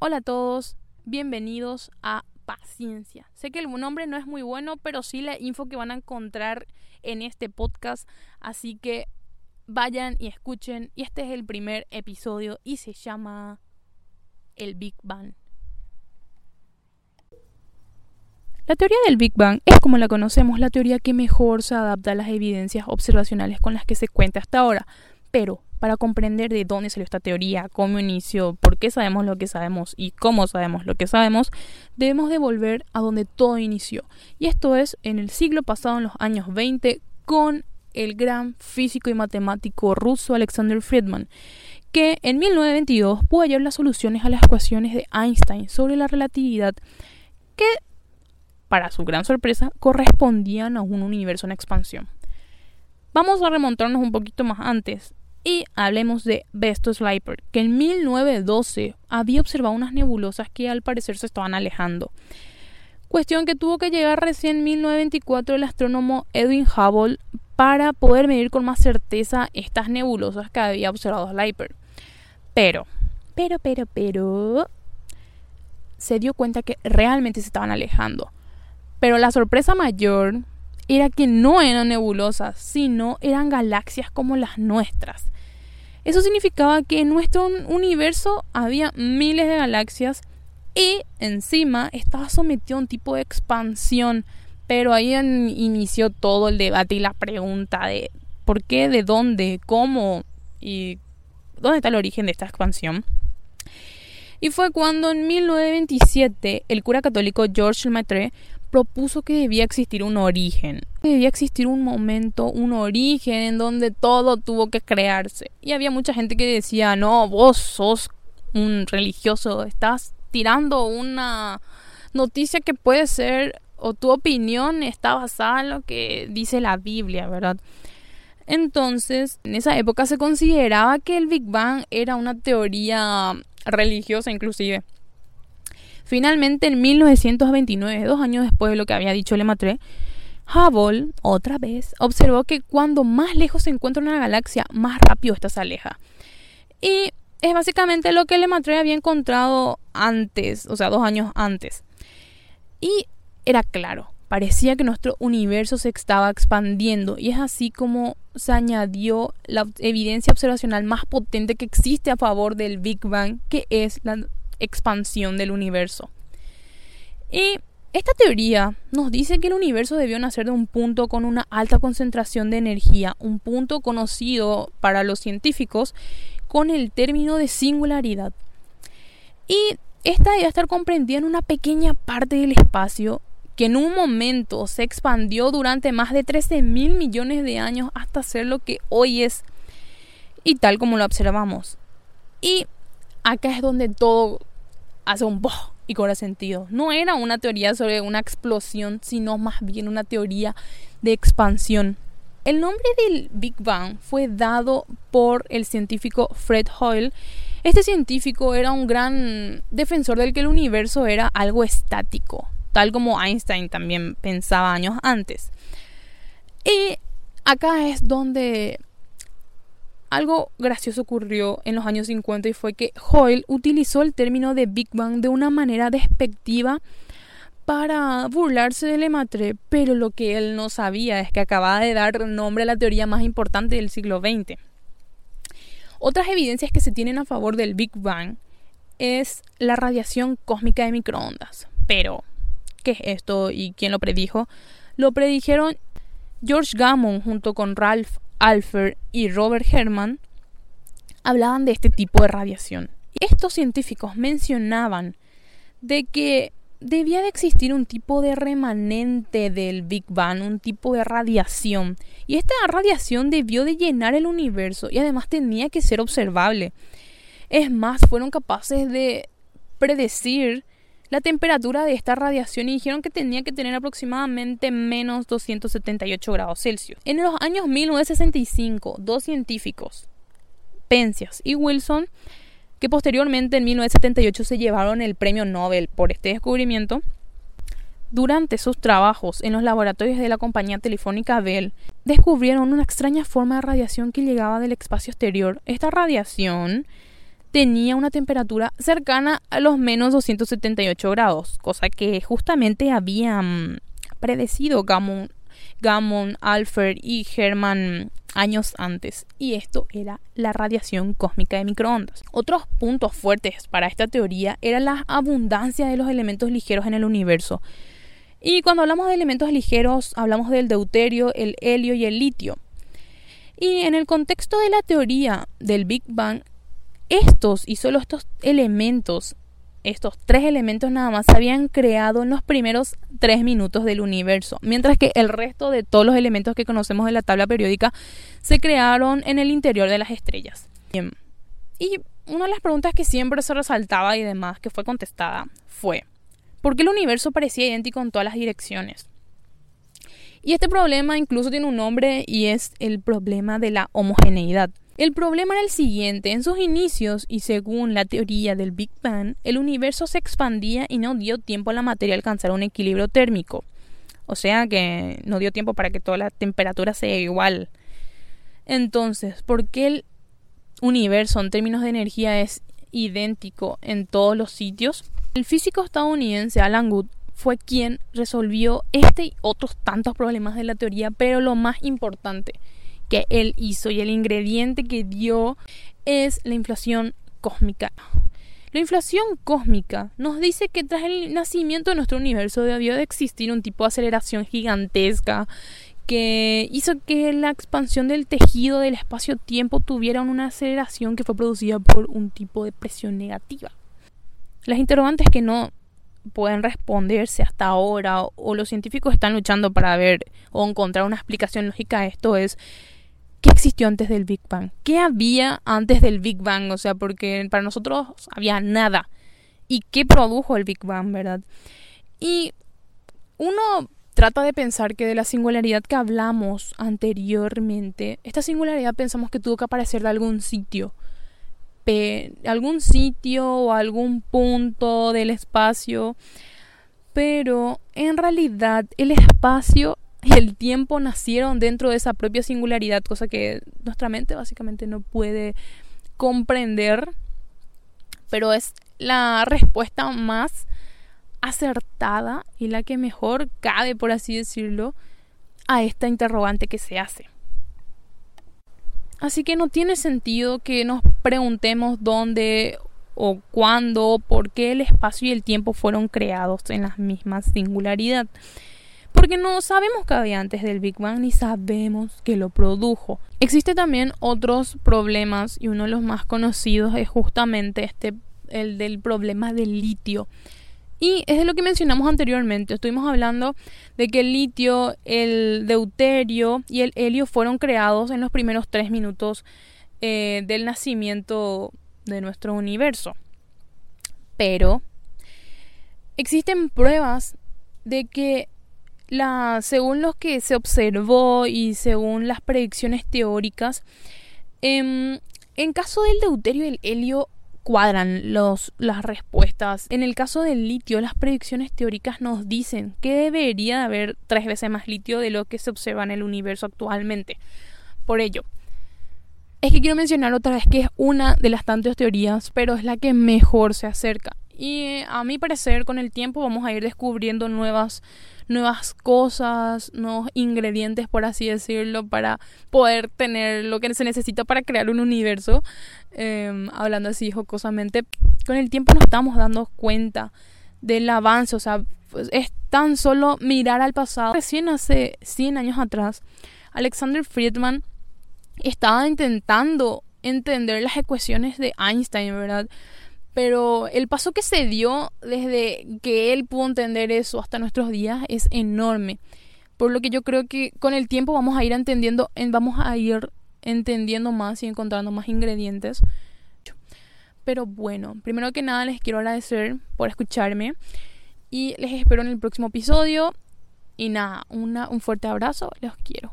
Hola a todos, bienvenidos a Paciencia. Sé que el nombre no es muy bueno, pero sí la info que van a encontrar en este podcast, así que vayan y escuchen. Y este es el primer episodio y se llama El Big Bang. La teoría del Big Bang es como la conocemos, la teoría que mejor se adapta a las evidencias observacionales con las que se cuenta hasta ahora. Pero para comprender de dónde salió esta teoría, cómo inició, por qué sabemos lo que sabemos y cómo sabemos lo que sabemos, debemos de volver a donde todo inició. Y esto es en el siglo pasado, en los años 20, con el gran físico y matemático ruso Alexander Friedman, que en 1922 pudo hallar las soluciones a las ecuaciones de Einstein sobre la relatividad que para su gran sorpresa, correspondían a un universo en expansión. Vamos a remontarnos un poquito más antes y hablemos de Bestos Leiper, que en 1912 había observado unas nebulosas que al parecer se estaban alejando. Cuestión que tuvo que llegar recién en 1924 el astrónomo Edwin Hubble para poder medir con más certeza estas nebulosas que había observado Leiper. Pero, pero, pero, pero, se dio cuenta que realmente se estaban alejando. Pero la sorpresa mayor era que no eran nebulosas, sino eran galaxias como las nuestras. Eso significaba que en nuestro universo había miles de galaxias y encima estaba sometido a un tipo de expansión. Pero ahí inició todo el debate y la pregunta de por qué, de dónde, cómo y dónde está el origen de esta expansión. Y fue cuando en 1927 el cura católico Georges Lemaitre propuso que debía existir un origen, debía existir un momento, un origen en donde todo tuvo que crearse. Y había mucha gente que decía, no, vos sos un religioso, estás tirando una noticia que puede ser, o tu opinión está basada en lo que dice la Biblia, ¿verdad? Entonces, en esa época se consideraba que el Big Bang era una teoría religiosa inclusive. Finalmente, en 1929, dos años después de lo que había dicho Lemaitre, Hubble, otra vez, observó que cuando más lejos se encuentra una galaxia, más rápido esta se aleja. Y es básicamente lo que Lemaitre había encontrado antes, o sea, dos años antes. Y era claro, parecía que nuestro universo se estaba expandiendo y es así como se añadió la evidencia observacional más potente que existe a favor del Big Bang, que es la expansión del universo. Y esta teoría nos dice que el universo debió nacer de un punto con una alta concentración de energía, un punto conocido para los científicos con el término de singularidad. Y esta debe estar comprendida en una pequeña parte del espacio que en un momento se expandió durante más de 13 mil millones de años hasta ser lo que hoy es y tal como lo observamos. Y acá es donde todo hace un boh y cobra sentido. No era una teoría sobre una explosión, sino más bien una teoría de expansión. El nombre del Big Bang fue dado por el científico Fred Hoyle. Este científico era un gran defensor del que el universo era algo estático, tal como Einstein también pensaba años antes. Y acá es donde algo gracioso ocurrió en los años 50 y fue que Hoyle utilizó el término de Big Bang de una manera despectiva para burlarse de Lemaitre, pero lo que él no sabía es que acababa de dar nombre a la teoría más importante del siglo XX. Otras evidencias que se tienen a favor del Big Bang es la radiación cósmica de microondas. Pero, ¿qué es esto y quién lo predijo? Lo predijeron George Gamow junto con Ralph Alfer y Robert Herman hablaban de este tipo de radiación. Estos científicos mencionaban de que debía de existir un tipo de remanente del Big Bang, un tipo de radiación. Y esta radiación debió de llenar el universo y además tenía que ser observable. Es más, fueron capaces de predecir la temperatura de esta radiación y dijeron que tenía que tener aproximadamente menos 278 grados Celsius. En los años 1965, dos científicos, Penzias y Wilson, que posteriormente en 1978 se llevaron el premio Nobel por este descubrimiento, durante sus trabajos en los laboratorios de la compañía telefónica Bell, descubrieron una extraña forma de radiación que llegaba del espacio exterior. Esta radiación tenía una temperatura cercana a los menos 278 grados, cosa que justamente habían predecido Gammon, Gammon Alfred y Herman años antes, y esto era la radiación cósmica de microondas. Otros puntos fuertes para esta teoría era la abundancia de los elementos ligeros en el universo. Y cuando hablamos de elementos ligeros, hablamos del deuterio, el helio y el litio. Y en el contexto de la teoría del Big Bang, estos y solo estos elementos, estos tres elementos nada más, se habían creado en los primeros tres minutos del universo, mientras que el resto de todos los elementos que conocemos de la tabla periódica se crearon en el interior de las estrellas. Y una de las preguntas que siempre se resaltaba y demás que fue contestada fue, ¿por qué el universo parecía idéntico en todas las direcciones? Y este problema incluso tiene un nombre y es el problema de la homogeneidad. El problema era el siguiente, en sus inicios y según la teoría del Big Bang, el universo se expandía y no dio tiempo a la materia a alcanzar un equilibrio térmico. O sea que no dio tiempo para que toda la temperatura sea igual. Entonces, ¿por qué el universo en términos de energía es idéntico en todos los sitios? El físico estadounidense Alan Guth fue quien resolvió este y otros tantos problemas de la teoría, pero lo más importante que él hizo y el ingrediente que dio es la inflación cósmica. La inflación cósmica nos dice que tras el nacimiento de nuestro universo debió de existir un tipo de aceleración gigantesca que hizo que la expansión del tejido del espacio-tiempo tuviera una aceleración que fue producida por un tipo de presión negativa. Las interrogantes que no pueden responderse hasta ahora o los científicos están luchando para ver o encontrar una explicación lógica a esto es ¿Qué existió antes del Big Bang? ¿Qué había antes del Big Bang? O sea, porque para nosotros había nada. ¿Y qué produjo el Big Bang, verdad? Y uno trata de pensar que de la singularidad que hablamos anteriormente, esta singularidad pensamos que tuvo que aparecer de algún sitio. algún sitio o algún punto del espacio. Pero en realidad el espacio y el tiempo nacieron dentro de esa propia singularidad, cosa que nuestra mente básicamente no puede comprender, pero es la respuesta más acertada y la que mejor cabe, por así decirlo, a esta interrogante que se hace. Así que no tiene sentido que nos preguntemos dónde o cuándo, o por qué el espacio y el tiempo fueron creados en la misma singularidad porque no sabemos qué había antes del Big Bang ni sabemos que lo produjo. Existen también otros problemas y uno de los más conocidos es justamente este el del problema del litio. Y es de lo que mencionamos anteriormente. Estuvimos hablando de que el litio, el deuterio y el helio fueron creados en los primeros tres minutos eh, del nacimiento de nuestro universo. Pero existen pruebas de que la, según lo que se observó y según las predicciones teóricas, em, en caso del deuterio y el helio cuadran los, las respuestas. En el caso del litio, las predicciones teóricas nos dicen que debería haber tres veces más litio de lo que se observa en el universo actualmente. Por ello, es que quiero mencionar otra vez que es una de las tantas teorías, pero es la que mejor se acerca. Y a mi parecer, con el tiempo vamos a ir descubriendo nuevas nuevas cosas, nuevos ingredientes, por así decirlo, para poder tener lo que se necesita para crear un universo. Em, hablando así jocosamente, con el tiempo nos estamos dando cuenta del avance, o sea, pues es tan solo mirar al pasado. Recién hace 100 años atrás, Alexander Friedman estaba intentando entender las ecuaciones de Einstein, ¿verdad? Pero el paso que se dio desde que él pudo entender eso hasta nuestros días es enorme. Por lo que yo creo que con el tiempo vamos a ir entendiendo, vamos a ir entendiendo más y encontrando más ingredientes. Pero bueno, primero que nada les quiero agradecer por escucharme y les espero en el próximo episodio. Y nada, una, un fuerte abrazo, los quiero.